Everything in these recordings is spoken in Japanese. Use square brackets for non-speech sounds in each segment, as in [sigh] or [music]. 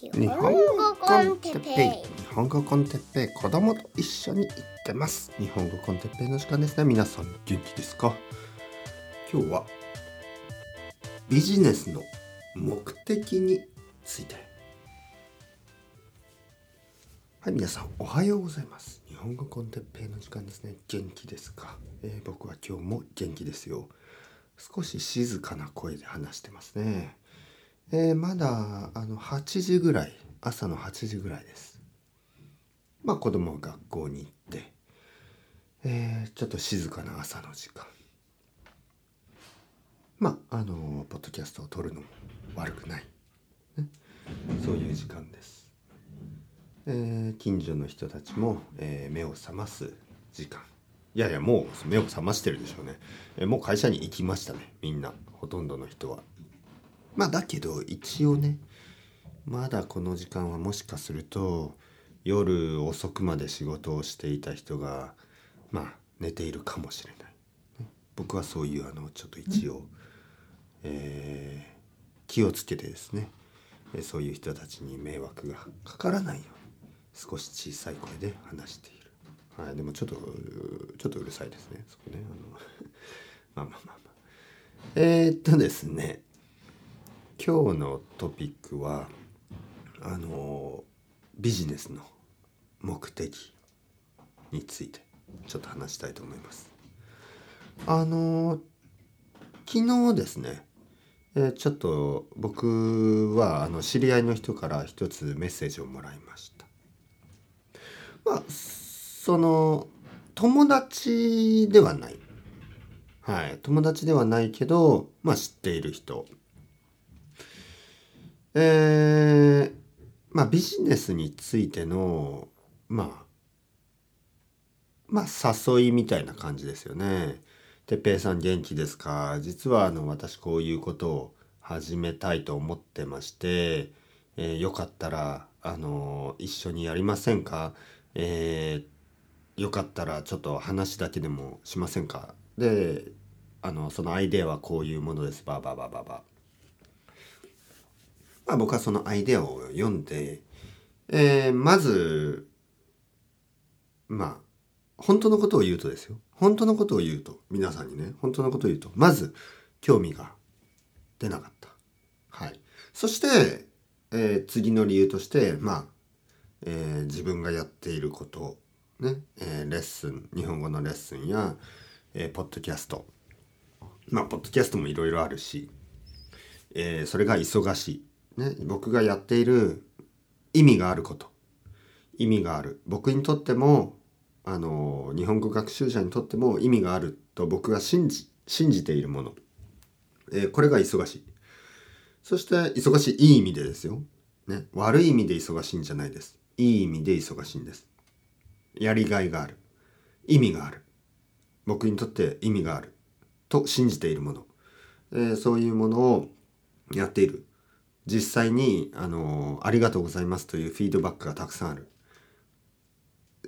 日本語コンテッペイ日本語コンテッペイ子供と一緒に行ってます。日本語コンテッペイの時間ですね。皆さん元気ですか？今日はビジネスの目的について。はい皆さんおはようございます。日本語コンテッペイの時間ですね。元気ですか、えー、僕は今日も元気ですよ。少し静かな声で話してますね。えー、まだあの8時ぐらい朝の8時ぐらいです。まあ子供は学校に行って、えー、ちょっと静かな朝の時間。まああのポッドキャストを撮るのも悪くない、ね、そういう時間です、えー、近所の人たちも、えー、目を覚ます時間。いやいやもう目を覚ましてるでしょうね、えー、もう会社に行きましたねみんな。ほとんどの人は。まあだけど一応ねまだこの時間はもしかすると夜遅くまで仕事をしていた人がまあ寝ているかもしれない。僕はそういうあのちょっと一応、えー、気をつけてですねそういう人たちに迷惑がかからないように少し小さい声で話している。はい、でもちょっとちょっとうるさいですねそこねあの [laughs] まあまあまあまあえー、っとですね今日のトピックはあのビジネスの目的についてちょっと話したいと思います。あの昨日ですね、え、ちょっと僕はあの知り合いの人から一つメッセージをもらいました。まあその友達ではない。はい、友達ではないけど、まあ、知っている人えー、まあビジネスについてのまあまあ誘いみたいな感じですよね。てっぺいさん元気ですか？実はあの私こういうことを始めたいと思ってまして、えー、よかったらあの一緒にやりませんか、えー、よかったらちょっと話だけでもしませんか？であのそのアイデアはこういうものです。バーバーバババまあ、僕はそのアイデアを読んで、えー、まず、まあ、本当のことを言うとですよ。本当のことを言うと、皆さんにね、本当のことを言うと、まず、興味が出なかった。はい。そして、えー、次の理由として、まあ、えー、自分がやっていること、ね、えー、レッスン、日本語のレッスンや、えー、ポッドキャスト。まあ、ポッドキャストもいろいろあるし、えー、それが忙しい。ね、僕がやっている意味があること。意味がある。僕にとってもあの日本語学習者にとっても意味があると僕が信じ信じているもの、えー、これが忙しい。そして忙しいいい意味でですよ、ね、悪い意味で忙しいんじゃないです。いい意味で忙しいんです。やりがいがある。意味がある。僕にとって意味がある。と信じているもの、えー、そういうものをやっている。実際にあのありがとうございますというフィードバックがたくさんある。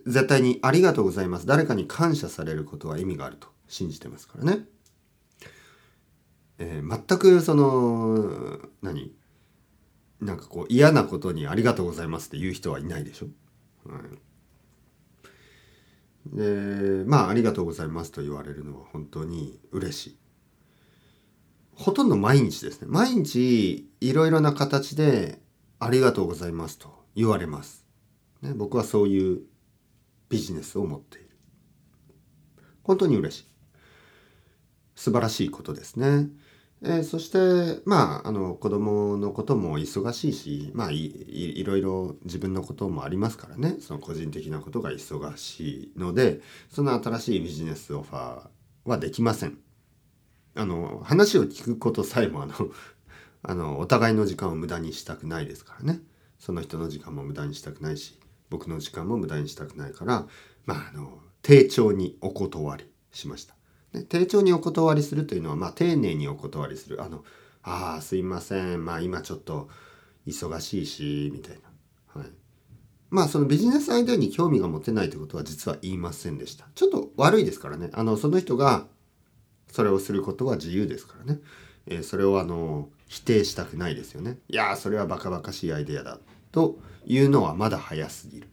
絶対にありがとうございます。誰かに感謝されることは意味があると信じてますからね、えー、全くその何？なんかこう嫌なことにありがとうございますって言う人はいないでしょ、うん、でまあありがとうございますと言われるのは本当に嬉しい。ほとんど毎日ですね。毎日いろいろな形でありがとうございますと言われます。ね、僕はそういうビジネスを持っている。本当に嬉しい。素晴らしいことですね。えー、そして、まあ、あの、子供のことも忙しいし、まあい、いろいろ自分のこともありますからね。その個人的なことが忙しいので、その新しいビジネスオファーはできません。あの話を聞くことさえもあの [laughs] あのお互いの時間を無駄にしたくないですからねその人の時間も無駄にしたくないし僕の時間も無駄にしたくないからまああの丁重にお断りしました。ね、丁重にお断りするというのは、まあ、丁寧にお断りする。あの、ああ、すいません。まあ、今ちょっと忙しいし、みたいな。はい。まあ、そのビジネスアイデアに興味が持てないということは実は言いませんでした。ちょっと悪いですからね。あの、その人がそれをすることは自由ですからね、えー、それをあの否定したくないですよね。いやそれはバカバカしいアイデアだというのはまだ早すぎる。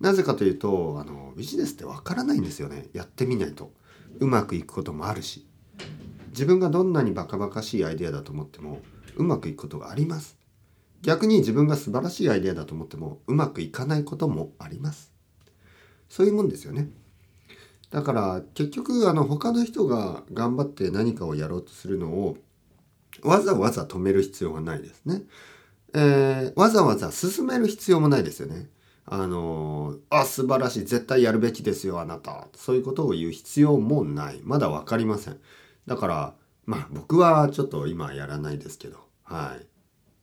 なぜかというとあのビジネスってわからないんですよね。やってみないと。うまくいくこともあるし。自分がどんなにバカバカしいアイデアだと思ってもうまくいくことがあります。逆に自分が素晴らしいアイデアだと思ってもうまくいかないこともあります。そういうもんですよね。だから結局あの他の人が頑張って何かをやろうとするのをわざわざ止める必要がないですね、えー、わざわざ進める必要もないですよね。あのあ素晴らしい。絶対やるべきですよあなた。そういうことを言う必要もない。まだ分かりません。だからまあ僕はちょっと今やらないですけど。はい。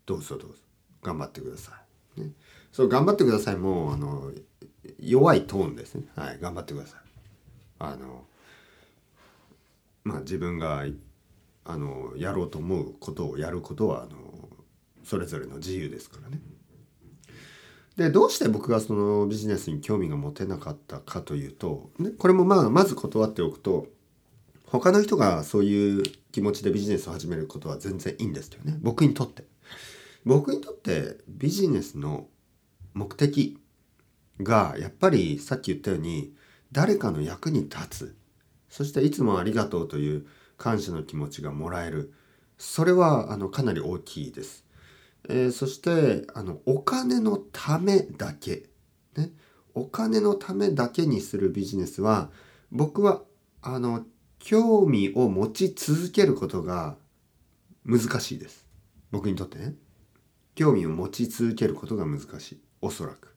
どうぞどうぞ。頑張ってください、ね、そう頑張ってください。もうあの弱いトーンですね。はい。頑張ってください。あのまあ自分があのやろうと思うことをやることはあのそれぞれの自由ですからね。でどうして僕がそのビジネスに興味が持てなかったかというと、ね、これもまあまず断っておくと他の人がそういう気持ちでビジネスを始めることは全然いいんですよね。僕にとって。僕にとってビジネスの目的がやっぱりさっき言ったように誰かの役に立つ。そしていつもありがとうという感謝の気持ちがもらえる。それはあのかなり大きいです。えー、そしてあのお金のためだけ、ね、お金のためだけにするビジネスは僕はあの興味を持ち続けることが難しいです。僕にとってね。興味を持ち続けることが難しい。おそらく、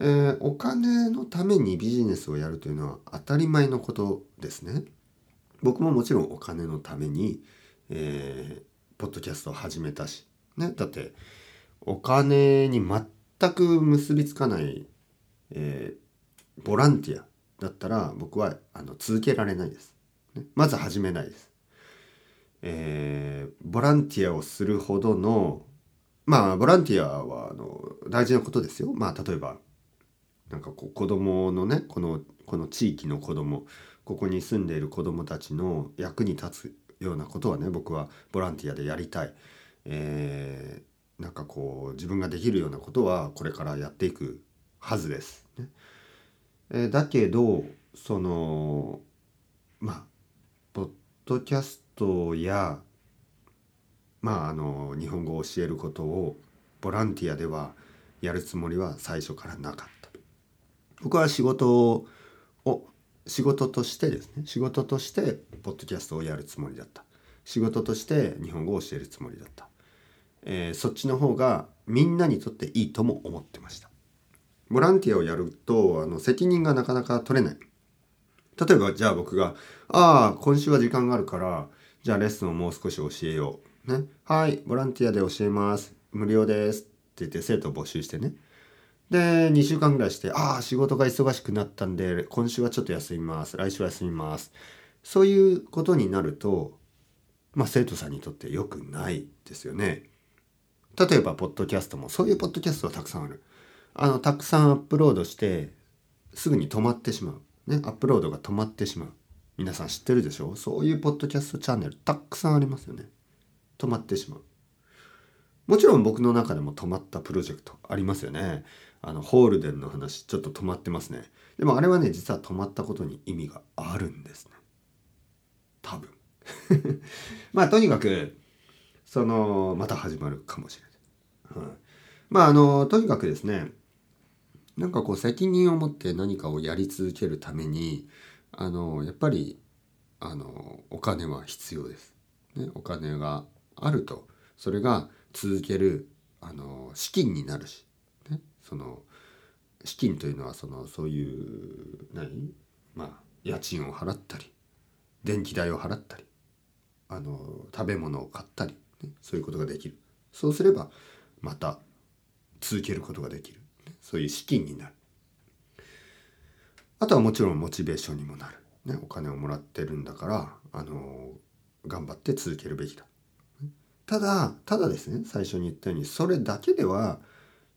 えー、お金のためにビジネスをやるというのは当たり前のことですね僕ももちろんお金のために、えー、ポッドキャストを始めたし、ね、だってお金に全く結びつかない、えー、ボランティアだったら僕はあの続けられないです、ね。まず始めないです。えー、ボランティアをするほどのまあボランティアはあの大事なことですよ。まあ例えばなんかこう子供のねこのこの地域の子供ここに住んでいる子供たちの役に立つようなことはね僕はボランティアでやりたい、えー、なんかこう自分ができるようなことはこれからやっていくはずです。ねえー、だけどそのまあポッドキャストやまああの日本語を教えることをボランティアではやるつもりは最初からなかった。僕は仕事を仕事としてですね仕事としてポッドキャストをやるつもりだった。仕事として日本語を教えるつもりだった、えー、そっちの方がみんなにとっていいとも思ってました。ボランティアをやるとあの責任がなかなか取れない。例えばじゃあ僕が「ああ今週は時間があるからじゃあレッスンをもう少し教えよう」ね「はいボランティアで教えます。無料です」って言って生徒を募集してね。で、2週間ぐらいして、ああ、仕事が忙しくなったんで、今週はちょっと休みます。来週は休みます。そういうことになると、まあ、生徒さんにとって良くないですよね。例えば、ポッドキャストも、そういうポッドキャストはたくさんある。あの、たくさんアップロードして、すぐに止まってしまう。ね、アップロードが止まってしまう。皆さん知ってるでしょ？そういうポッドキャストチャンネルたくさんありますよね。止まってしまう。もちろん僕の中でも止まったプロジェクトありますよね。あのホールデンの話ちょっと止まってますね。でもあれはね実は止まったことに意味があるんですね。多分。[laughs] まあとにかくそのまた始まるかもしれない、はい、まああのとにかくですねなんかこう責任を持って何かをやり続けるためにあのやっぱりあのお金は必要です、ね、お金があると。それが続けるあの資金になるし。その資金というのはそのそういう何？まあ家賃を払ったり電気代を払ったりあの食べ物を買ったり、ね、そういうことができる。そうすればまた続けることができる、ね、そういう資金になる。あとはもちろんモチベーションにもなる、ね、お金をもらってるんだからあの頑張って続けるべきだ。ただただですね最初に言ったようにそれだけでは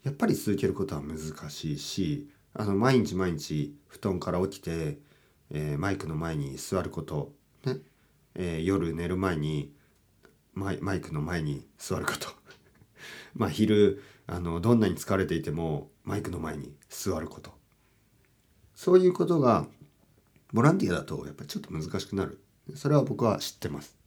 やっぱり続けることは難しいしあの毎日毎日布団から起きて、えー、マイクの前に座ること、ね。えー、夜寝る前にマイマイクの前に座ること。[laughs] まあ昼あのどんなに疲れていてもマイクの前に座ること。そういうことがボランティアだとやっぱりちょっと難しくなる。それは僕は知ってます。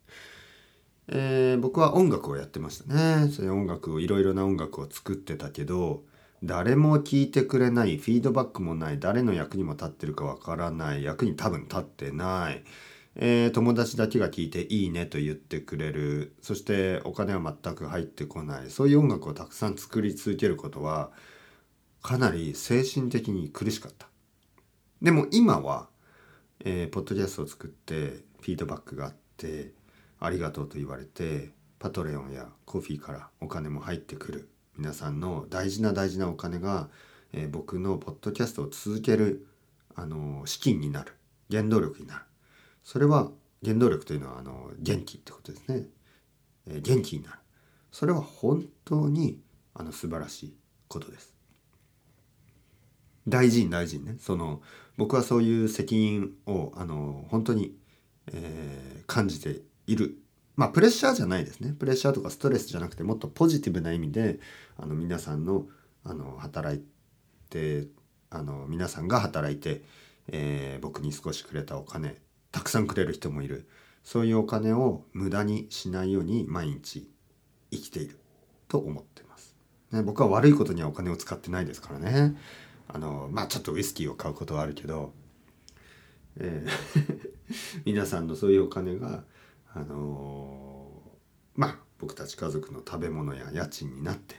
えー、僕は音楽をやってましたね。そういう音楽をいろいろな音楽を作ってたけど誰も聞いてくれないフィードバックもない誰の役にも立ってるかわからない役に多分立ってない、えー、友達だけが聞いていいねと言ってくれるそしてお金は全く入ってこないそういう音楽をたくさん作り続けることはかなり精神的に苦しかった。でも今は、えー、ポッドキャストを作ってフィードバックがあってありがとうと言われてパトレオンやコフィーからお金も入ってくる皆さんの大事な大事なお金が、えー、僕のポッドキャストを続けるあの資金になる原動力になる。それは原動力というのはあの元気ってことですね、えー、元気になる。それは本当にあの素晴らしいことです。大事に大事にね。その僕はそういう責任をあの本当に、えー、感じているまあプレッシャーじゃないですねプレッシャーとかストレスじゃなくてもっとポジティブな意味であの皆さんのあの働いてあの皆さんが働いて、えー、僕に少しくれたお金たくさんくれる人もいるそういうお金を無駄にしないように毎日生きていると思ってます。ね、僕は悪いことにはお金を使ってないですからね。あのまあちょっとウイスキーを買うことはあるけど、えー [laughs] 皆さんのそういうお金があのー、まあ僕たち家族の食べ物や家賃になって、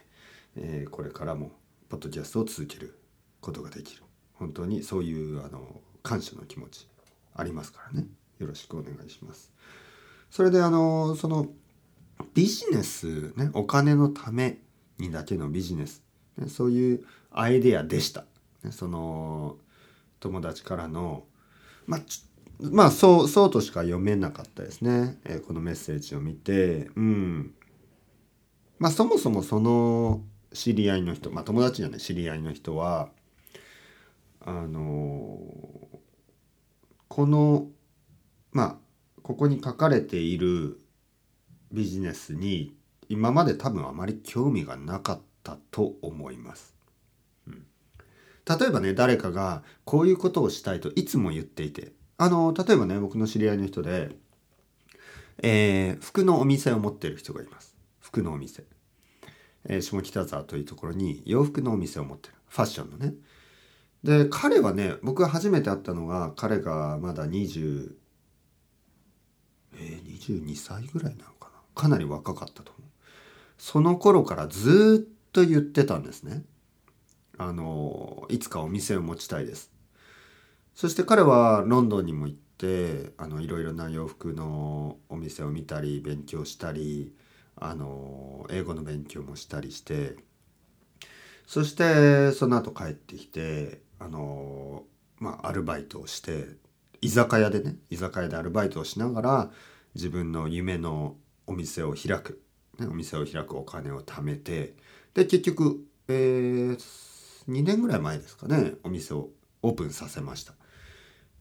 えー、これからもポッドキャストを続けることができる本当にそういうあの感謝の気持ちありますからねよろしくお願いします。それであのそのビジネスねお金のためにだけのビジネス、ね、そういうアイデアでした。ね、その友達からのまあちまあそうそうとしか読めなかったですね、えー、このメッセージを見て。うん。まあそもそもその知り合いの人まあ友達じゃない知り合いの人はあのー、このまあここに書かれているビジネスに今まで多分あまり興味がなかったと思います。例えばね誰かがこういうことをしたいといつも言っていてあの例えばね僕の知り合いの人で、えー、服のお店を持ってる人がいます。服のお店、えー、下北沢というところに洋服のお店を持ってる。ファッションのね。で彼はね僕が初めて会ったのが彼がまだ20えー、22歳ぐらいなのかな。かなり若かったと思う。その頃からずっと言ってたんですね。あのいつかお店を持ちたいです。そして彼はロンドンにも行ってあのいろいろな洋服のお店を見たり勉強したりあの英語の勉強もしたりしてそしてその後帰ってきてあのまあアルバイトをして居酒屋でね居酒屋でアルバイトをしながら自分の夢のお店を開く、ね、お店を開くお金を貯めてで結局、えー、2年ぐらい前ですかねお店をオープンさせました。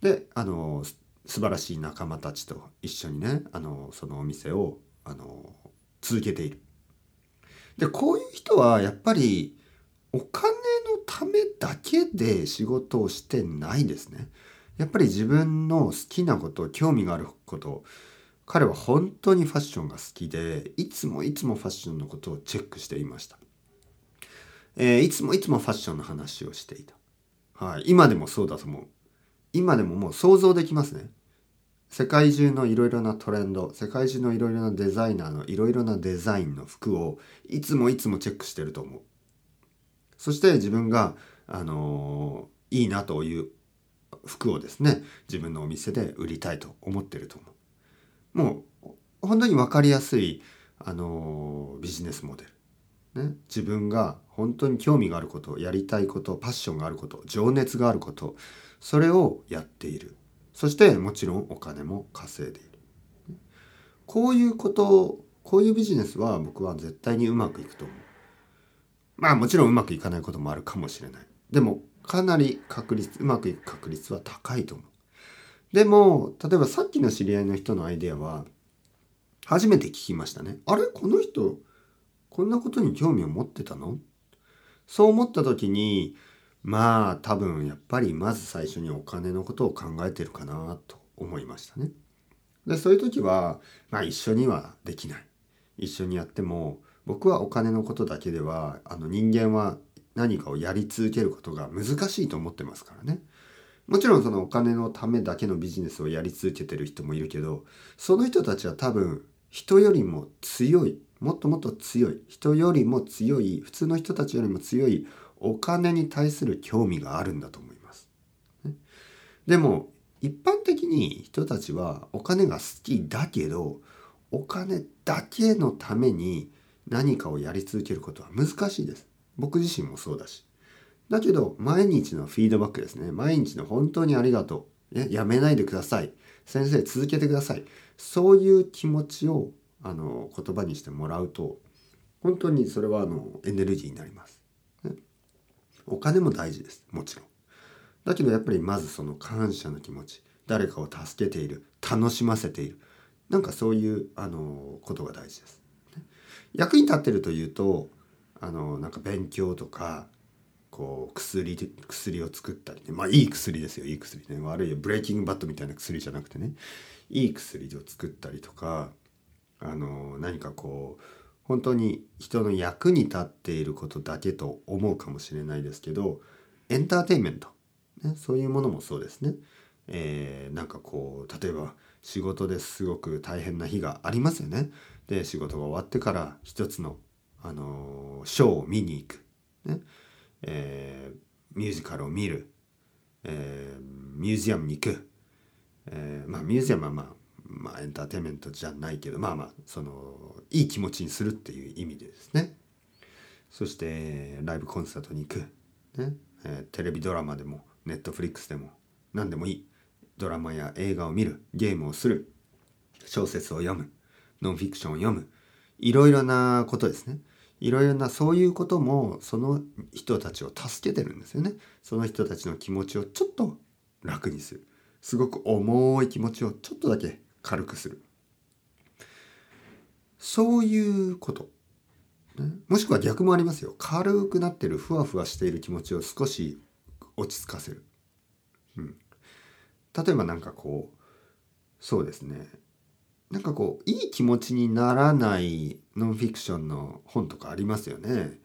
であの素晴らしい仲間たちと一緒にねあのそのお店をあの続けている。でこういう人はやっぱりお金のためだけで仕事をしてないですね。やっぱり自分の好きなこと興味があること彼は本当にファッションが好きでいつもいつもファッションのことをチェックしていました。えー、いつもいつもファッションの話をしていた。はい、今でもそうだと思う。今でももう想像できますね。世界中のいろいろなトレンド、世界中のいろいろなデザイナーのいろいろなデザインの服をいつもいつもチェックしてると思う。そして自分が、あのー、いいなという服をですね、自分のお店で売りたいと思ってると思う。もう本当に分かりやすい、あのー、ビジネスモデル。ね、自分が本当に興味があることやりたいことパッションがあること情熱があることそれをやっている。そしてもちろんお金も稼いでいる。こういうことこういうビジネスは僕は絶対にうまくいくと思う。まあもちろんうまくいかないこともあるかもしれない。でもかなり確率うまくいく確率は高いと思う。でも例えばさっきの知り合いの人のアイデアは初めて聞きましたね。あれ？この人こんなことに興味を持ってたの？そう思った時にまあ多分やっぱりまず最初にお金のことを考えてるかなと思いましたね。でそういう時は、まあ、一緒にはできない一緒にやっても僕はお金のことだけではあの人間は何かをやり続けることが難しいと思ってますからね。もちろんそのお金のためだけのビジネスをやり続けてる人もいるけどその人たちは多分人よりも強いもっともっと強い人よりも強い普通の人たちよりも強いお金に対する興味があるんだと思います。でも一般的に人たちはお金が好きだけどお金だけのために何かをやり続けることは難しいです。僕自身もそうだし。だけど毎日のフィードバックですね。毎日の本当にありがとう。やめないでください。先生続けてください。そういう気持ちをあの言葉にしてもらうと本当にそれはあのエネルギーになります。お金も大事です。もちろん。だけどやっぱりまずその感謝の気持ち。誰かを助けている。楽しませている。なんかそういうあのことが大事です。役に立ってるというとあのなんか勉強とかこう薬薬を作ったりね。まあいい薬ですよ。いい薬ね。悪いブレイキングバットみたいな薬じゃなくてね。いい薬を作ったりとかあの何かこう本当に人の役に立っていることだけと思うかもしれないですけどエンターテインメント。ね、そういうものもそうですね。えー、なんかこう例えば仕事ですごく大変な日がありますよね。で仕事が終わってから一つの、あのー、ショーを見に行く、ね。えー、ミュージカルを見る、えー、ミュージアムに行く、えー、まあミュージアムはまあまあエンターテインメントじゃないけどまあまあそのいい気持ちにするっていう意味でですね。そしてライブコンサートに行く、ね。えー、テレビドラマでもネットフリックスでも何でもいい。ドラマや映画を見る。ゲームをする。小説を読む。ノンフィクションを読む。いろいろなことですね。いろいろなそういうこともその人たちを助けてるんですよね。その人たちの気持ちをちょっと楽にする。すごく重い気持ちをちょっとだけ軽くする。そういうこと、ね、もしくは逆もありますよ。軽くなってるふわふわしている気持ちを少し落ち着かせる。うん、例えば何かこうそうですね。なんかこういい気持ちにならないノンフィクションの本とかありますよね。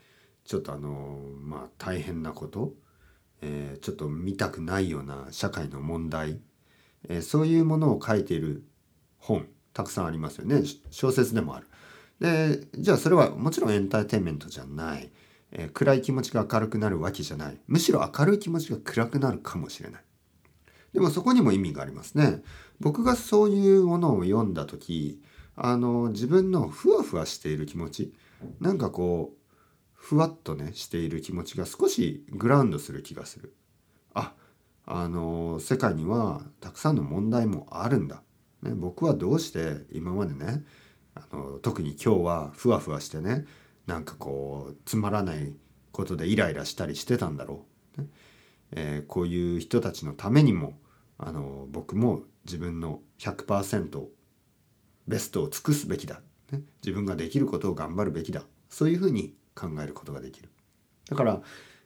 ちょっとあのまあ大変なこと、えー、ちょっと見たくないような社会の問題、えー、そういうものを書いている本たくさんありますよね。小説でもある。でじゃあそれはもちろんエンターテインメントじゃない。えー、暗い気持ちが明るくなるわけじゃない。むしろ明るい気持ちが暗くなるかもしれない。でもそこにも意味がありますね。僕がそういうものを読んだ時あの自分のふわふわしている気持ちなんかこうふわっとねしている気持ちが少しグラウンドする気がする。ああの世界にはたくさんの問題もあるんだ、ね、僕はどうして今までねあの特に今日はふわふわしてねなんかこうつまらないことでイライラしたりしてたんだろう、ねえー、こういう人たちのためにもあの僕も自分の100%ベストを尽くすべきだ、ね、自分ができることを頑張るべきだ。そういうふうに考えることができる。だから、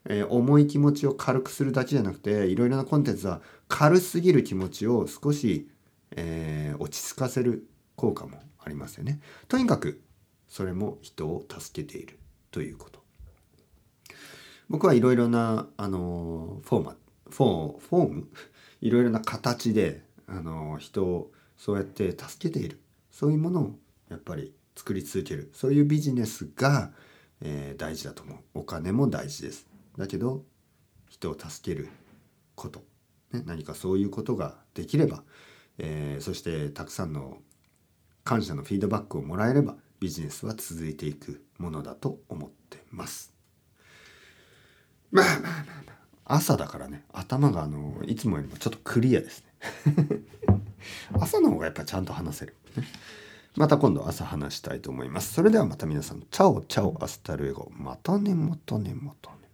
えー、重い気持ちを軽くするだけじゃなくていろいろなコンテンツは軽すぎる気持ちを少し、えー、落ち着かせる効果もありますよね。とにかくそれも人を助けているということ。僕はいろいろなあのフォーマフォーフォーム？いろいろな形であの人をそうやって助けている。そういうものをやっぱり作り続ける。そういうビジネスが、えー、大事だと思う。お金も大事です。だけど人を助けること、ね、何かそういうことができれば、えー、そしてたくさんの感謝のフィードバックをもらえればビジネスは続いていくものだと思ってます。まあまあまあまあ。朝だからね。頭があのいつもよりもちょっとクリアですね。[laughs] 朝の方がやっぱちゃんと話せる、また今度朝話したいと思います。それではまた皆さん。 Ciao ciao。 Hasta luego。またねまたねまたね。